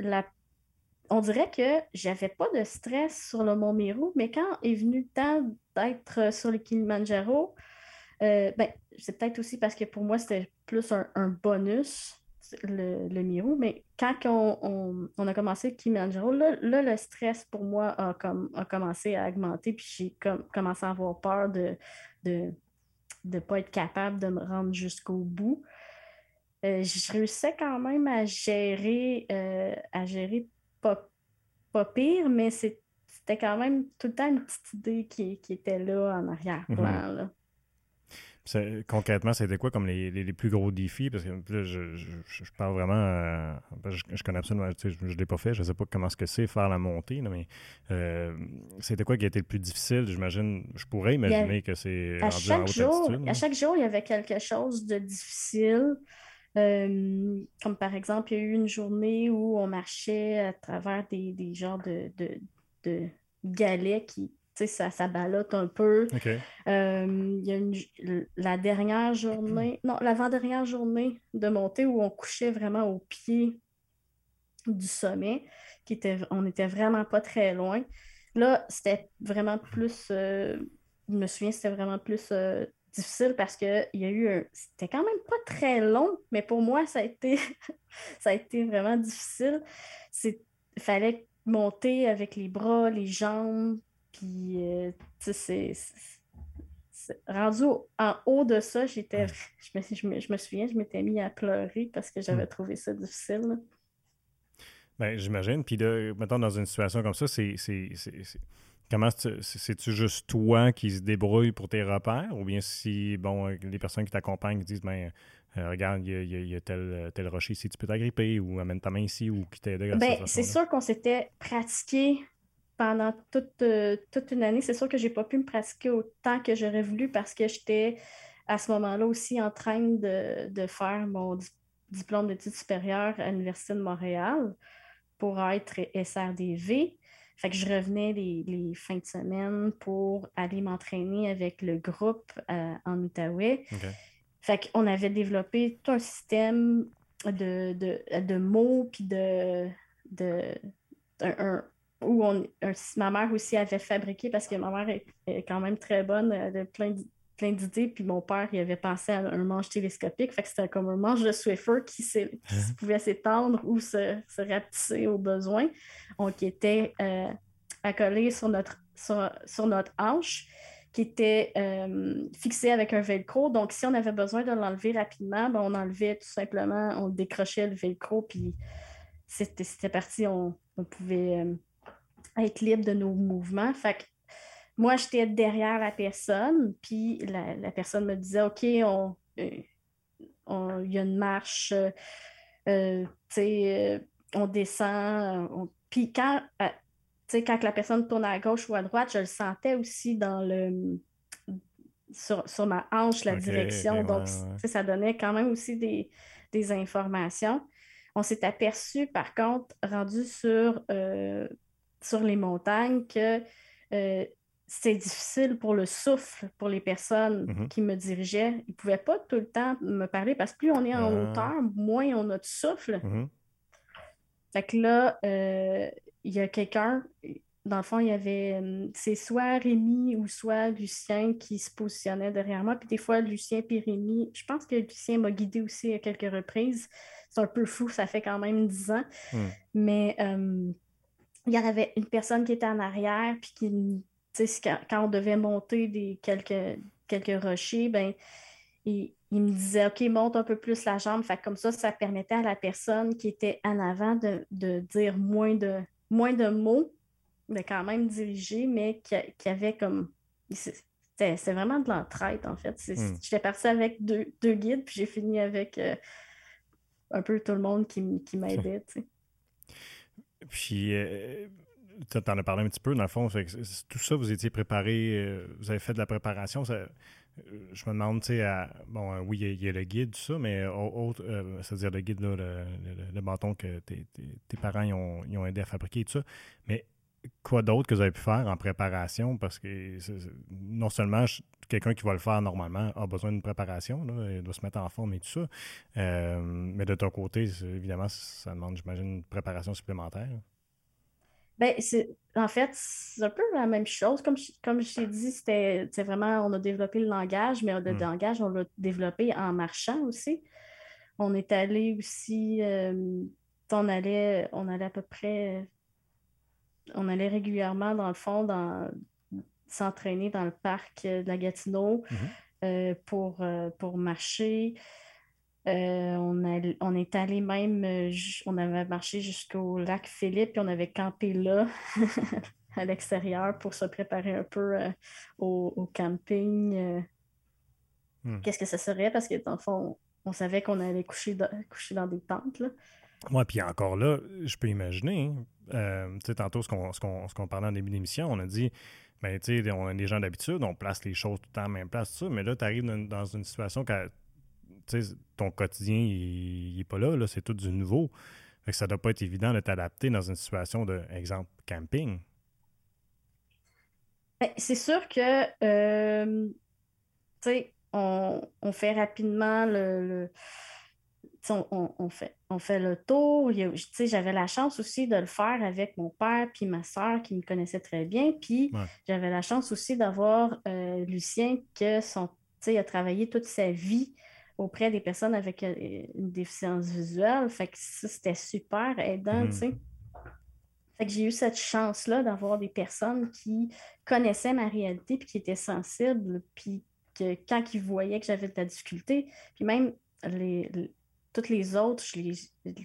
On dirait que j'avais pas de stress sur le Mont Meru, mais quand est venu le temps d'être sur le Kilimanjaro, ben, c'est peut-être aussi parce que pour moi, c'était plus un bonus le, le Miro, mais quand on, a commencé le Kilimanjaro, là, le stress pour moi a, comme, a commencé à augmenter, puis j'ai commencé à avoir peur de ne de, pas être capable de me rendre jusqu'au bout. Euh, je réussissais quand même à gérer, euh, à gérer pas, pas pire, mais c'était quand même tout le temps une petite idée qui, était là en arrière-plan. Mm-hmm concrètement, c'était quoi comme les, les, plus gros défis? Parce que là, je, je, je parle vraiment. Euh, je, connais absolument. je ne l'ai pas fait. Je ne sais pas comment ce que c'est faire la montée, mais euh, c'était quoi qui a été le plus difficile? J'imagine, je pourrais imaginer que c'est à chaque jour. À chaque jour, il y avait quelque chose de difficile. Euh, comme par exemple, il y a eu une journée où on marchait à travers des, des genres de, de, de galets qui ça, ça balotte un peu. Euh, il y a une, la dernière journée, non, l'avant-dernière journée de montée où on couchait vraiment au pied du sommet, qui était, on n'était vraiment pas très loin. Là, c'était vraiment plus, euh, je me souviens, c'était vraiment plus euh, difficile parce qu'il y a eu un. C'était quand même pas très long, mais pour moi, ça a été, ça a été vraiment difficile. Il fallait monter avec les bras, les jambes, puis, euh, tu sais, c'est rendu en haut de ça, j'étais, je me, je, me, souviens, je m'étais mis à pleurer parce que j'avais trouvé ça difficile. Ben, j'imagine. Puis là, mettons, dans une situation comme ça, c'est. Comment c'est-tu juste toi qui se débrouille pour tes repères? Ou bien si, bon, les personnes qui t'accompagnent disent, ben, euh, regarde, il y, a, tel, tel rocher ici, tu peux t'agripper ou amène ta main ici ou qui t'aide Ben, c'est sûr qu'on s'était pratiqué pendant toute, euh, toute une année. C'est sûr que je n'ai pas pu me pratiquer autant que j'aurais voulu parce que j'étais à ce moment-là aussi en train de, faire mon diplôme d'études supérieures à l'Université de Montréal pour être SRDV. Fait que je revenais les, fins de semaine pour aller m'entraîner avec le groupe euh, en Outaouais. Fait qu'on avait développé tout un système de, de, mots puis de, de un, où on, ma mère aussi avait fabriqué, parce que ma mère est, quand même très bonne, elle a plein, plein d'idées, puis mon père, il avait pensé à un manche télescopique, fait que c'était comme un manche de Swiffer qui, hein? pouvait s'étendre ou se, se, rapetisser au besoin, donc qui était euh, accolé sur notre, sur, notre hanche, qui était euh, fixé avec un velcro. Donc, si on avait besoin de l'enlever rapidement, ben, on enlevait tout simplement, on décrochait le velcro, puis c'était parti, on, pouvait... Euh, être libre de nos mouvements. Fait que moi, j'étais derrière la personne, puis la, personne me disait OK, on, euh, il y a une marche, euh, euh, on descend. Puis quand, quand la personne tourne à gauche ou à droite, je le sentais aussi dans le. Sur, ma hanche, la direction. Donc, ça donnait quand même aussi des, des informations. On s'est aperçu, par contre, rendu sur sur les montagnes que euh, c'est difficile pour le souffle pour les personnes mm-hmm. qui me dirigeaient. Ils ne pouvaient pas tout le temps me parler parce que plus on est en ah. hauteur, moins on a de souffle. Mm-hmm. Fait que là, euh, il y a quelqu'un, dans le fond, il y avait, euh, c'est soit Rémi ou soit Lucien qui se positionnait derrière moi. Puis des fois, Lucien et Rémi, je pense que Lucien m'a guidé aussi à quelques reprises. C'est un peu fou, ça fait quand même dix ans. Mm. Mais il y avait une personne qui était en arrière, puis qui, quand, quand on devait monter des, quelques, quelques rochers, ben, il, il, me disait OK, monte un peu plus la jambe. Fait comme ça, ça permettait à la personne qui était en avant de, de dire moins de, moins de mots, mais quand même diriger, mais qui, qui avait comme. C'était vraiment de l'entraide, en fait. Hmm. J'étais partie avec deux, deux, guides, puis j'ai fini avec euh, un peu tout le monde qui, qui m'aidait. Puis, euh, tu en as parlé un petit peu, dans le fond, tout ça, vous étiez préparé, euh, vous avez fait de la préparation. Ça, je me demande, tu sais, bon, oui, il y, a le guide, tout ça, mais autre, c'est-à-dire le guide, là, le, bâton que tes, parents ont, ont, aidé à fabriquer, tout ça. Mais quoi d'autre que vous avez pu faire en préparation? Parce que non seulement quelqu'un qui va le faire normalement a besoin d'une préparation, là, il doit se mettre en forme et tout ça, euh, mais de ton côté, évidemment, ça demande, j'imagine, une préparation supplémentaire. Ben, en fait, c'est un peu la même chose. Comme, je, comme je t'ai dit, c'était vraiment, on a développé le langage, mais le hmm. langage, on l'a développé en marchant aussi. On est allé aussi, euh, on, allait, on allait à peu près on allait régulièrement, dans le fond, dans, s'entraîner dans le parc de la Gatineau mhm. euh, pour, euh, pour marcher. Euh, on, on est allé même, on avait marché jusqu'au lac Philippe et on avait campé là, à l'extérieur, pour se préparer un peu au, camping. Hmm. Qu'est-ce que ça serait? Parce que dans le fond, on, savait qu'on allait coucher, coucher dans des tentes. Oui, puis encore là, je peux imaginer, hein, euh, tantôt, ce qu'on parlait en début d'émission, on a dit, ben, tu on a des gens d'habitude, on place les choses tout le temps à même place, tout ça, mais là, tu arrives dans, une situation que ton quotidien, il n'est pas là, là c'est tout du nouveau. Fait que ça doit pas être évident de t'adapter dans une situation de, exemple, camping. Ben, c'est sûr que, euh, sais, on, fait rapidement le on, fait, on fait le tour. J'avais la chance aussi de le faire avec mon père puis ma soeur qui me connaissait très bien. Puis j'avais la chance aussi d'avoir euh, Lucien qui son, a travaillé toute sa vie auprès des personnes avec euh, une déficience visuelle. Fait que ça, c'était super aidant, mm-hmm. Fait que j'ai eu cette chance-là d'avoir des personnes qui connaissaient ma réalité puis qui étaient sensibles, puis que quand ils voyaient que j'avais de la difficulté, puis même les, toutes les autres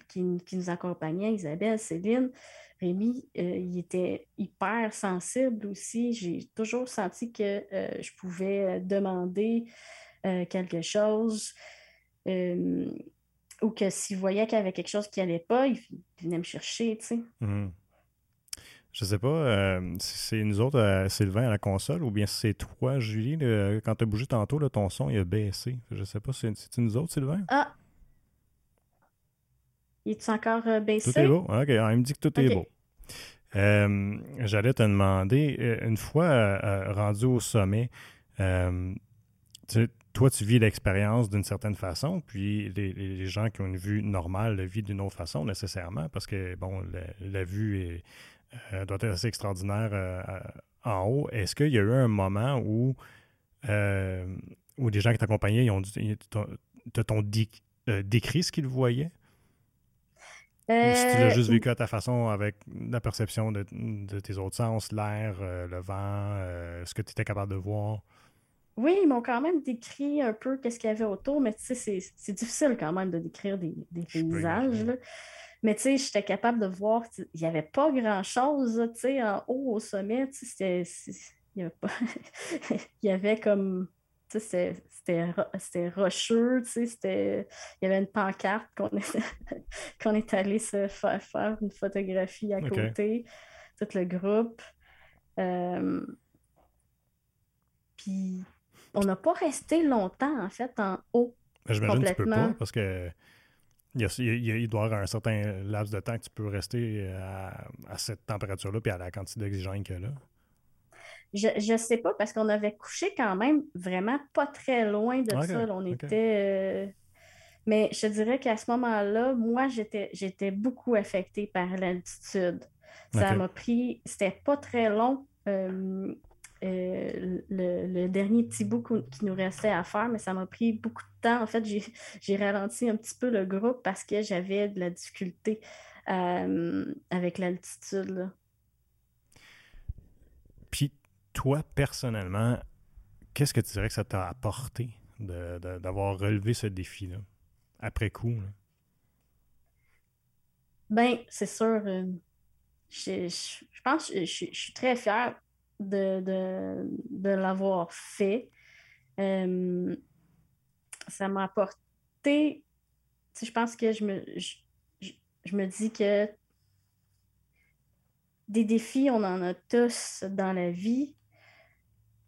qui, nous accompagnaient, Isabelle, Céline, Rémi, euh, il était hyper sensible aussi. J'ai toujours senti que euh, je pouvais euh, demander quelque chose ou que s'il voyait qu'il y avait quelque chose qui n'allait pas, il, venait me chercher, tu sais. Mhm. Je sais pas, si c'est nous autres, Sylvain, à la console, ou bien si c'est toi, Julie, quand tu as bougé tantôt, ton son il a baissé. Je sais pas, c'est nous autres, Sylvain? Ah, est encore euh, baissé? Tout est beau. OK, il me dit que tout est beau. Euh, j'allais te demander, euh, une fois rendu au sommet, toi, tu vis l'expérience d'une certaine façon, puis les, gens qui ont une vue normale le vivent d'une autre façon, nécessairement, parce que, bon, la, vue doit être assez extraordinaire en haut. Est-ce qu'il y a eu un moment où, où des gens qui t'accompagnaient, t'ont décrit ce qu'ils voyaient? Si tu l'as juste euh, vécu à ta façon avec la perception de, tes autres sens, l'air, euh, le vent, euh, ce que tu étais capable de voir? Oui, ils m'ont quand même décrit un peu qu'est-ce qu'il y avait autour, mais tu sais, c'est difficile quand même de décrire des, paysages. Mais tu sais, j'étais capable de voir qu'il n'y avait pas grand-chose, tu sais, en haut au sommet, tu sais, il y avait comme c'était rocheux, il y avait une pancarte qu'on est, allé se faire, faire une photographie à côté, tout le groupe. Euh, puis on n'a pas resté longtemps, en fait, en haut. Ben, j'imagine que tu peux pas, parce que il, doit y avoir un certain laps de temps que tu peux rester à, à cette température-là puis à la quantité d'oxygène qu'il y a là. Je ne sais pas, parce qu'on avait couché quand même vraiment pas très loin de ça. On était. Euh, mais je dirais qu'à ce moment-là, moi, j'étais beaucoup affectée par l'altitude. Ça m'a pris. C'était pas très long. Euh, euh, le, dernier petit bout qui nous restait à faire, mais ça m'a pris beaucoup de temps. En fait, j'ai ralenti un petit peu le groupe parce que j'avais de la difficulté avec l'altitude. Puis toi, personnellement, qu'est-ce que tu dirais que ça t'a apporté d'avoir relevé ce défi-là, après coup? Ben, c'est sûr. Euh, je, pense que je, suis très fière de, de, l'avoir fait. Euh, ça m'a apporté. Je pense que je me, je, me dis que des défis, on en a tous dans la vie,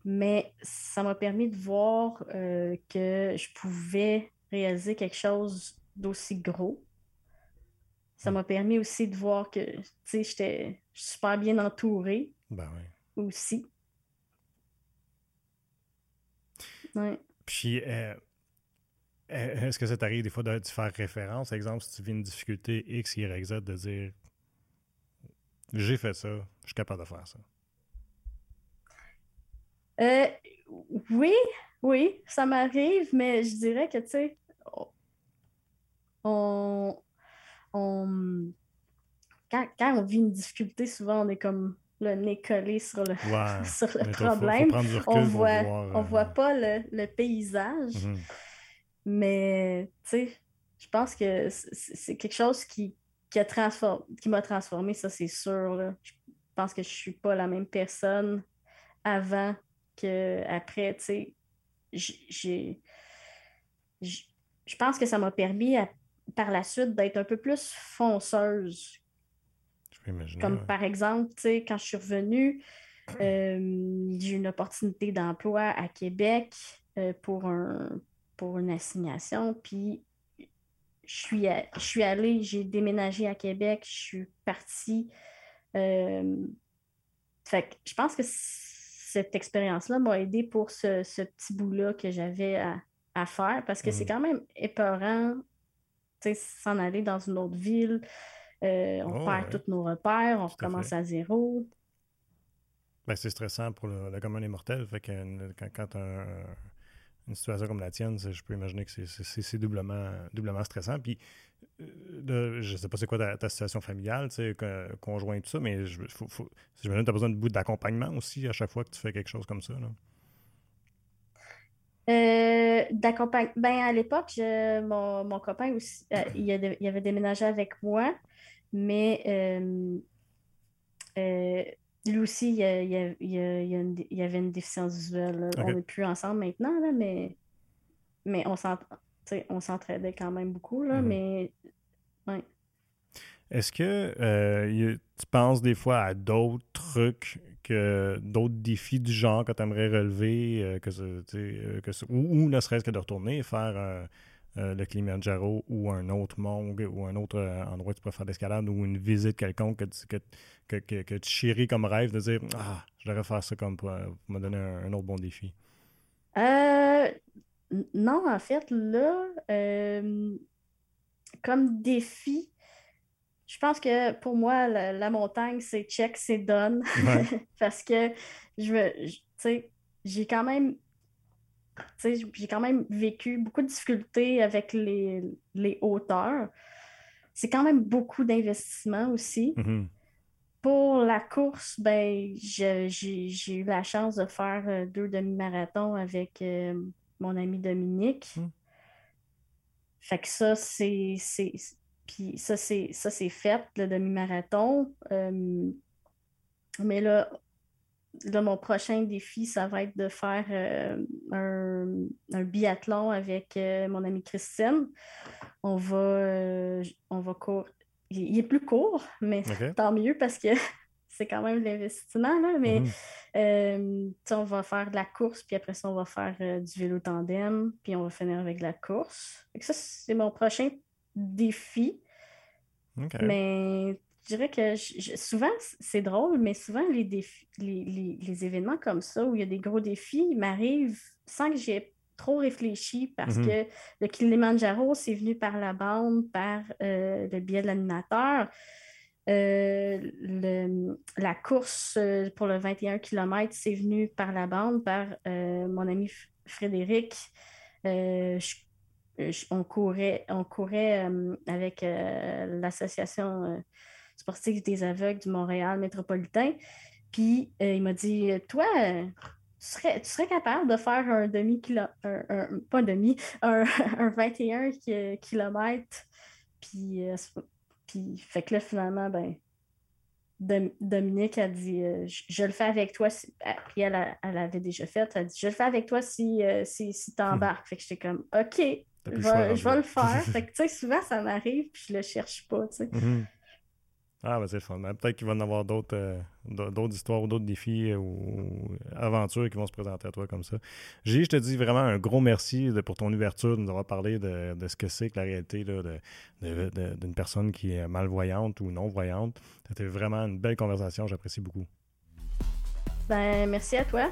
mais ça m'a permis de voir euh, que je pouvais réaliser quelque chose d'aussi gros. Ça m'a permis aussi de voir que j'étais super bien entourée. Ben aussi. Ouais. Puis, euh, euh, est-ce que ça t'arrive des fois de, faire référence, exemple, si tu vis une difficulté X, Y, Z, de dire j'ai fait ça, je suis capable de faire ça? Euh, oui, oui, ça m'arrive, mais je dirais que, tu sais, on, on, quand, quand, on vit une difficulté, souvent on est comme le nez collé sur le, sur le problème. on voit, on voit euh, pas le, le paysage. Mm-hmm. Mais, tu sais, je pense que c'est quelque chose qui, qui, m'a transformé, ça c'est sûr. Je pense que je suis pas la même personne avant qu'après, tu sais. J'ai. Je pense que ça m'a permis par la suite d'être un peu plus fonceuse. Je peux imaginer. Comme par exemple, tu sais, quand je suis revenue, euh, j'ai eu une opportunité d'emploi à Québec euh, pour un, pour une assignation. Puis je suis, je suis allée, j'ai déménagé à Québec, je suis partie. Euh, fait que je pense que cette expérience-là m'a aidé pour ce, petit bout-là que j'avais à, faire parce que c'est mhm. quand même épeurant s'en aller dans une autre ville. Euh, on oh, perd tous nos repères, on recommence à, zéro. Ben, c'est stressant pour le, le commun des mortels. Fait que quand, quand un, une situation comme la tienne, je peux imaginer que c'est doublement, doublement stressant. Puis, euh, je ne sais pas c'est quoi ta, situation familiale, conjoint, tout ça, mais je, faut, faut, j'imagine que tu as besoin de bout d'accompagnement aussi à chaque fois que tu fais quelque chose comme ça. Euh, d'accompagnement. Ben, à l'époque, mon, mon, copain aussi, euh, il, avait déménagé avec moi, mais lui aussi, il, y avait une déficience visuelle. On n'est plus ensemble maintenant, mais, mais on s'entraidait quand même beaucoup. Là, mhm. mais Est-ce que euh, tu penses des fois à d'autres trucs, que d'autres défis du genre que tu aimerais relever, euh, que, euh, que, ou, ne serait-ce que de retourner faire euh, le Kilimanjaro ou un autre mont ou un autre euh, endroit où tu peux faire l'escalade ou une visite quelconque que, que, que, que, tu chéris comme rêve de dire Ah, je devrais faire ça comme pour, me donner un, autre bon défi? Euh, non, en fait, là, comme défi, je pense que pour moi, la, montagne, c'est check, c'est done. Parce que je veux, tu sais, j'ai quand même j'ai quand même vécu beaucoup de difficultés avec les, les hauteurs. C'est quand même beaucoup d'investissement aussi. Mm-hmm. Pour la course, ben, j'ai eu la chance de faire euh, deux demi-marathons avec euh, mon ami Dominique. Mm. Fait que ça, c'est. Puis ça, c'est fait, le demi-marathon. Euh, mais là, là, mon prochain défi, ça va être de faire euh, un, biathlon avec euh, mon amie Christine. On va, on va courir. Il, est plus court, mais tant mieux parce que c'est quand même l'investissement. Mais mhm. on va faire de la course, puis après ça, on va faire du vélo tandem, puis on va finir avec de la course. ça, c'est mon prochain défi. Mais je dirais que souvent, c'est drôle, mais souvent, les, les, événements comme ça, où il y a des gros défis, m'arrivent sans que j'ai trop réfléchi parce mm-hmm. que le Kilimanjaro, c'est venu par la bande, par euh, le biais de l'animateur. Euh, la course euh, pour le 21 km, c'est venu par la bande, par mon ami Frédéric. on courait, on courait avec l'association sportif des aveugles du Montréal métropolitain. Puis il m'a dit Toi, tu serais, tu serais capable de faire un demi-kilomètre, pas un demi, un, 21 km. Puis, puis, fait que là, finalement, ben, Dominique a dit je, le fais avec toi. Puis elle, elle, avait déjà fait. Elle a dit Je le fais avec toi si, si, si tu embarques. Fait que j'étais comme OK, je vais, le faire. fait que, tu sais, souvent, ça m'arrive, puis je le cherche pas, tu sais. Mhm. Ah, ben c'est le fun. Ben, peut-être qu'il va y en avoir d'autres euh, d'autres histoires ou d'autres défis euh, ou aventures qui vont se présenter à toi comme ça. J'ai, je te dis vraiment un gros merci pour ton ouverture, de nous avoir parlé de, ce que c'est que la réalité d'une personne qui est malvoyante ou non-voyante. C'était vraiment une belle conversation. J'apprécie beaucoup. Ben, merci à toi.